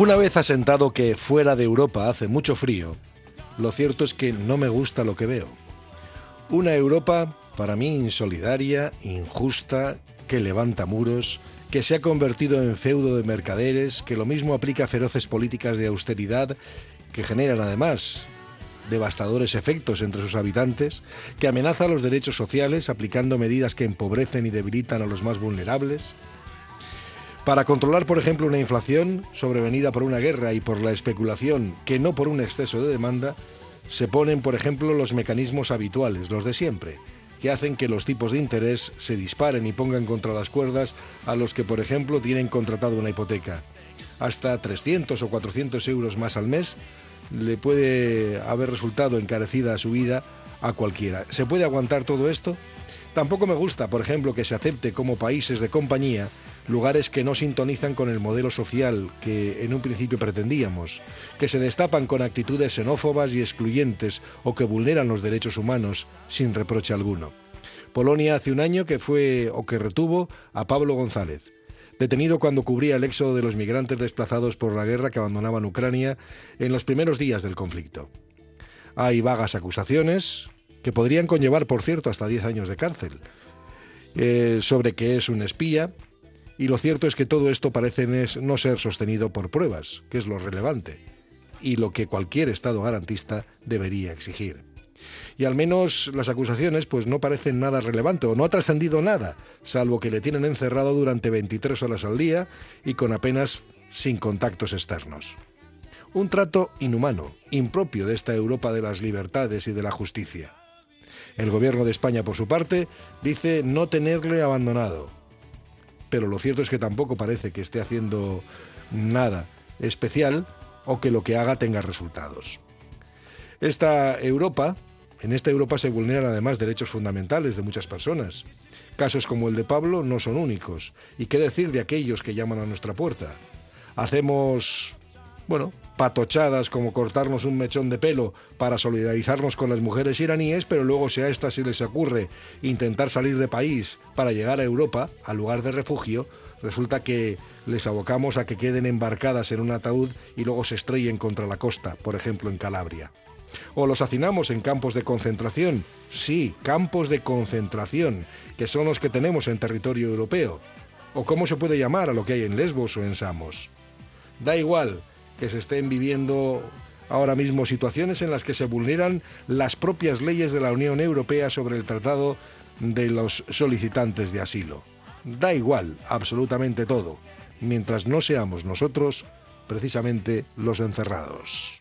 Una vez asentado que fuera de Europa hace mucho frío, lo cierto es que no me gusta lo que veo. Una Europa para mí insolidaria, injusta, que levanta muros, que se ha convertido en feudo de mercaderes, que lo mismo aplica feroces políticas de austeridad que generan además devastadores efectos entre sus habitantes, que amenaza los derechos sociales aplicando medidas que empobrecen y debilitan a los más vulnerables. Para controlar, por ejemplo, una inflación sobrevenida por una guerra y por la especulación, que no por un exceso de demanda, se ponen, por ejemplo, los mecanismos habituales, los de siempre, que hacen que los tipos de interés se disparen y pongan contra las cuerdas a los que, por ejemplo, tienen contratado una hipoteca. Hasta 300 o 400 euros más al mes le puede haber resultado encarecida su vida a cualquiera. ¿Se puede aguantar todo esto? Tampoco me gusta, por ejemplo, que se acepte como países de compañía lugares que no sintonizan con el modelo social que en un principio pretendíamos, que se destapan con actitudes xenófobas y excluyentes o que vulneran los derechos humanos sin reproche alguno. Polonia hace un año que fue o que retuvo a Pablo González, detenido cuando cubría el éxodo de los migrantes desplazados por la guerra que abandonaban Ucrania en los primeros días del conflicto. Hay vagas acusaciones, que podrían conllevar, por cierto, hasta 10 años de cárcel, eh, sobre que es un espía, y lo cierto es que todo esto parece no ser sostenido por pruebas, que es lo relevante, y lo que cualquier Estado garantista debería exigir. Y al menos las acusaciones pues no parecen nada relevante o no ha trascendido nada, salvo que le tienen encerrado durante 23 horas al día y con apenas sin contactos externos. Un trato inhumano, impropio de esta Europa de las libertades y de la justicia. El gobierno de España, por su parte, dice no tenerle abandonado. Pero lo cierto es que tampoco parece que esté haciendo nada especial o que lo que haga tenga resultados. Esta Europa, en esta Europa se vulneran además derechos fundamentales de muchas personas. Casos como el de Pablo no son únicos. ¿Y qué decir de aquellos que llaman a nuestra puerta? Hacemos, bueno, patochadas como cortarnos un mechón de pelo para solidarizarnos con las mujeres iraníes, pero luego si a estas se les ocurre intentar salir de país para llegar a Europa, al lugar de refugio, resulta que les abocamos a que queden embarcadas en un ataúd y luego se estrellen contra la costa, por ejemplo en Calabria. ¿O los hacinamos en campos de concentración? Sí, campos de concentración, que son los que tenemos en territorio europeo. ¿O cómo se puede llamar a lo que hay en Lesbos o en Samos? Da igual que se estén viviendo ahora mismo situaciones en las que se vulneran las propias leyes de la Unión Europea sobre el tratado de los solicitantes de asilo. Da igual, absolutamente todo, mientras no seamos nosotros precisamente los encerrados.